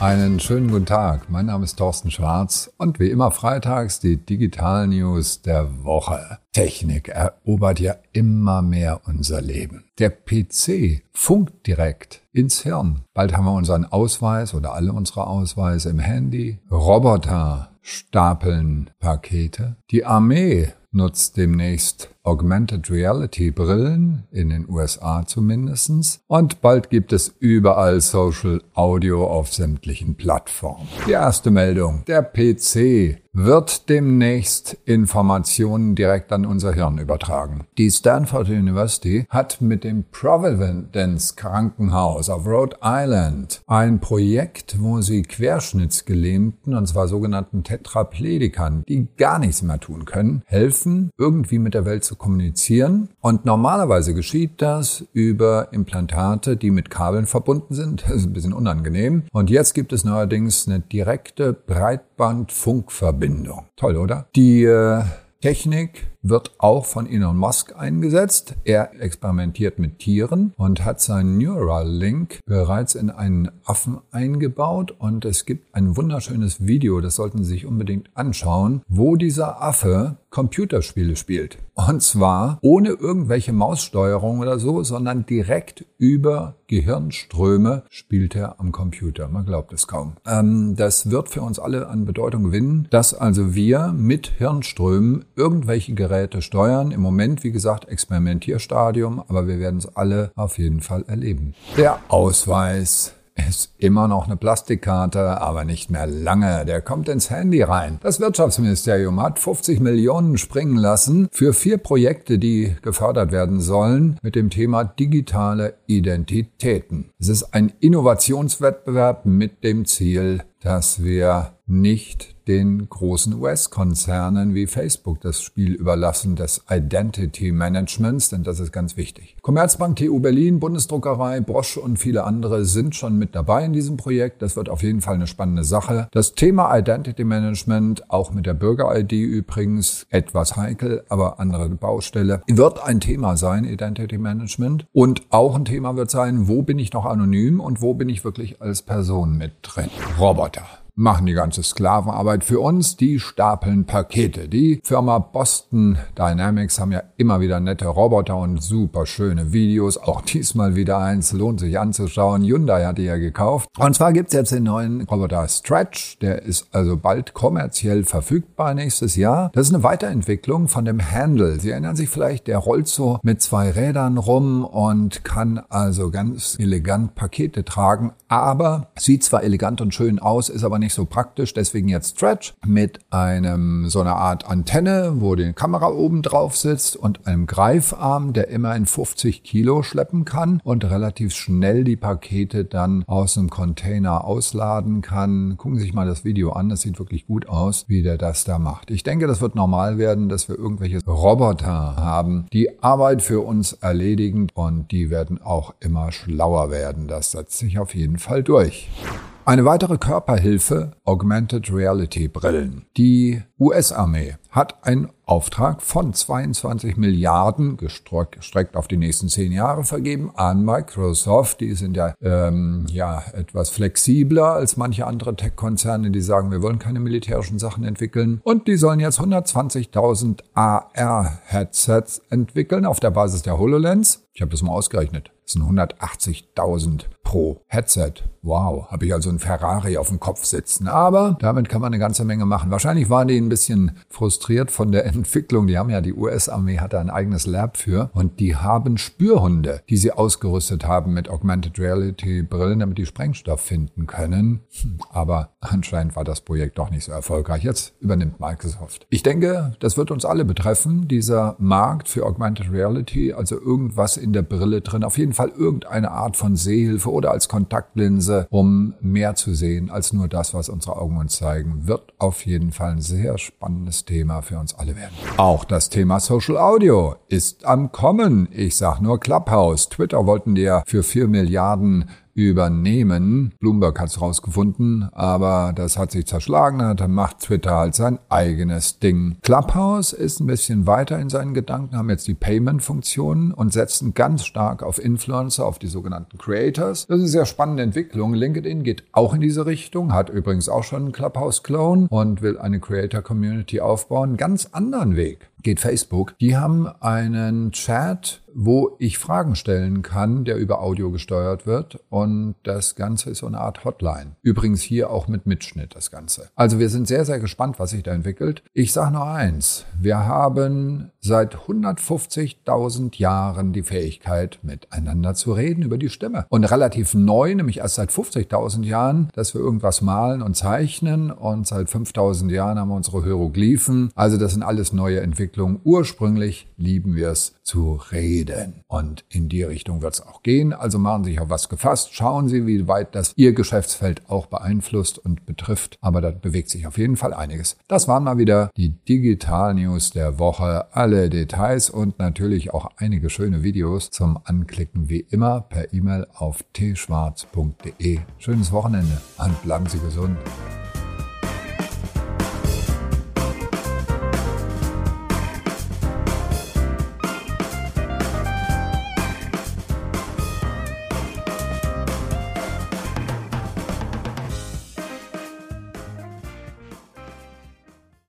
Einen schönen guten Tag. Mein Name ist Thorsten Schwarz und wie immer freitags die Digital News der Woche. Technik erobert ja immer mehr unser Leben. Der PC funkt direkt ins Hirn. Bald haben wir unseren Ausweis oder alle unsere Ausweise im Handy. Roboter stapeln Pakete. Die Armee nutzt demnächst Augmented Reality Brillen, in den USA zumindestens. Und bald gibt es überall Social Audio auf sämtlichen Plattformen. Die erste Meldung. Der PC wird demnächst Informationen direkt an unser Hirn übertragen. Die Stanford University hat mit dem Providence Krankenhaus auf Rhode Island ein Projekt, wo sie Querschnittsgelähmten, und zwar sogenannten Tetrapledikern, die gar nichts mehr tun können, helfen, irgendwie mit der Welt zu kommunizieren. Und normalerweise geschieht das über Implantate, die mit Kabeln verbunden sind. Das ist ein bisschen unangenehm. Und jetzt gibt es neuerdings eine direkte Breitbandfunkverbindung. Toll, oder? Die äh, Technik wird auch von Elon Musk eingesetzt. Er experimentiert mit Tieren und hat seinen Neuralink bereits in einen Affen eingebaut und es gibt ein wunderschönes Video, das sollten Sie sich unbedingt anschauen, wo dieser Affe Computerspiele spielt. Und zwar ohne irgendwelche Maussteuerung oder so, sondern direkt über Gehirnströme spielt er am Computer. Man glaubt es kaum. Ähm, das wird für uns alle an Bedeutung gewinnen, dass also wir mit Hirnströmen irgendwelche Geräte steuern. Im Moment, wie gesagt, Experimentierstadium, aber wir werden es alle auf jeden Fall erleben. Der Ausweis ist immer noch eine Plastikkarte, aber nicht mehr lange. Der kommt ins Handy rein. Das Wirtschaftsministerium hat 50 Millionen springen lassen für vier Projekte, die gefördert werden sollen mit dem Thema digitale Identitäten. Es ist ein Innovationswettbewerb mit dem Ziel, dass wir nicht den großen US-Konzernen wie Facebook das Spiel überlassen des Identity Managements, denn das ist ganz wichtig. Commerzbank TU Berlin, Bundesdruckerei, Bosch und viele andere sind schon mit dabei in diesem Projekt. Das wird auf jeden Fall eine spannende Sache. Das Thema Identity Management, auch mit der Bürger-ID übrigens, etwas heikel, aber andere Baustelle, wird ein Thema sein, Identity Management. Und auch ein Thema wird sein, wo bin ich noch anonym und wo bin ich wirklich als Person mit drin. Roboter machen die ganze Sklavenarbeit für uns, die stapeln Pakete. Die Firma Boston Dynamics haben ja immer wieder nette Roboter und super schöne Videos. Auch diesmal wieder eins, lohnt sich anzuschauen. Hyundai hat die ja gekauft. Und zwar gibt's jetzt den neuen Roboter Stretch. Der ist also bald kommerziell verfügbar nächstes Jahr. Das ist eine Weiterentwicklung von dem Handle. Sie erinnern sich vielleicht, der rollt so mit zwei Rädern rum und kann also ganz elegant Pakete tragen. Aber sieht zwar elegant und schön aus, ist aber nicht nicht so praktisch, deswegen jetzt Stretch mit einem so einer Art Antenne, wo die Kamera oben drauf sitzt und einem Greifarm, der immerhin 50 Kilo schleppen kann und relativ schnell die Pakete dann aus dem Container ausladen kann. Gucken Sie sich mal das Video an, das sieht wirklich gut aus, wie der das da macht. Ich denke, das wird normal werden, dass wir irgendwelche Roboter haben, die Arbeit für uns erledigen und die werden auch immer schlauer werden. Das setzt sich auf jeden Fall durch. Eine weitere Körperhilfe, Augmented Reality Brillen. Die US-Armee hat einen Auftrag von 22 Milliarden gestreckt auf die nächsten zehn Jahre vergeben an Microsoft. Die sind ja, ähm, ja etwas flexibler als manche andere Tech-Konzerne, die sagen, wir wollen keine militärischen Sachen entwickeln. Und die sollen jetzt 120.000 AR-Headsets entwickeln auf der Basis der HoloLens. Ich habe das mal ausgerechnet. Das sind 180.000 pro Headset. Wow, habe ich also einen Ferrari auf dem Kopf sitzen. Aber damit kann man eine ganze Menge machen. Wahrscheinlich waren die ein bisschen frustriert von der Entwicklung. Die haben ja, die US-Armee hatte ein eigenes Lab für und die haben Spürhunde, die sie ausgerüstet haben mit Augmented Reality Brillen, damit die Sprengstoff finden können. Hm, aber anscheinend war das Projekt doch nicht so erfolgreich. Jetzt übernimmt Microsoft. Ich denke, das wird uns alle betreffen, dieser Markt für Augmented Reality, also irgendwas in der Brille drin, auf jeden Fall irgendeine Art von Sehhilfe oder als Kontaktlinse, um mehr zu sehen als nur das, was unsere Augen uns zeigen, wird auf jeden Fall ein sehr spannendes Thema für uns alle werden. Auch das Thema Social Audio ist am Kommen. Ich sag nur Clubhouse. Twitter wollten ja für vier Milliarden übernehmen. Bloomberg hat es rausgefunden, aber das hat sich zerschlagen. Dann macht Twitter halt sein eigenes Ding. Clubhouse ist ein bisschen weiter in seinen Gedanken, haben jetzt die Payment-Funktionen und setzen ganz stark auf Influencer, auf die sogenannten Creators. Das ist eine sehr spannende Entwicklung. LinkedIn geht auch in diese Richtung, hat übrigens auch schon einen Clubhouse-Clone und will eine Creator-Community aufbauen. Ganz anderen Weg geht Facebook. Die haben einen Chat, wo ich Fragen stellen kann, der über Audio gesteuert wird. Und das Ganze ist so eine Art Hotline. Übrigens hier auch mit Mitschnitt das Ganze. Also wir sind sehr, sehr gespannt, was sich da entwickelt. Ich sage nur eins. Wir haben seit 150.000 Jahren die Fähigkeit, miteinander zu reden über die Stimme. Und relativ neu, nämlich erst seit 50.000 Jahren, dass wir irgendwas malen und zeichnen. Und seit 5.000 Jahren haben wir unsere Hieroglyphen. Also das sind alles neue Entwicklungen. Ursprünglich lieben wir es zu reden. Und in die Richtung wird es auch gehen. Also machen Sie sich auf was gefasst. Schauen Sie, wie weit das Ihr Geschäftsfeld auch beeinflusst und betrifft. Aber da bewegt sich auf jeden Fall einiges. Das waren mal wieder die Digital News der Woche. Alle Details und natürlich auch einige schöne Videos zum Anklicken wie immer per E-Mail auf tschwarz.de. Schönes Wochenende und bleiben Sie gesund.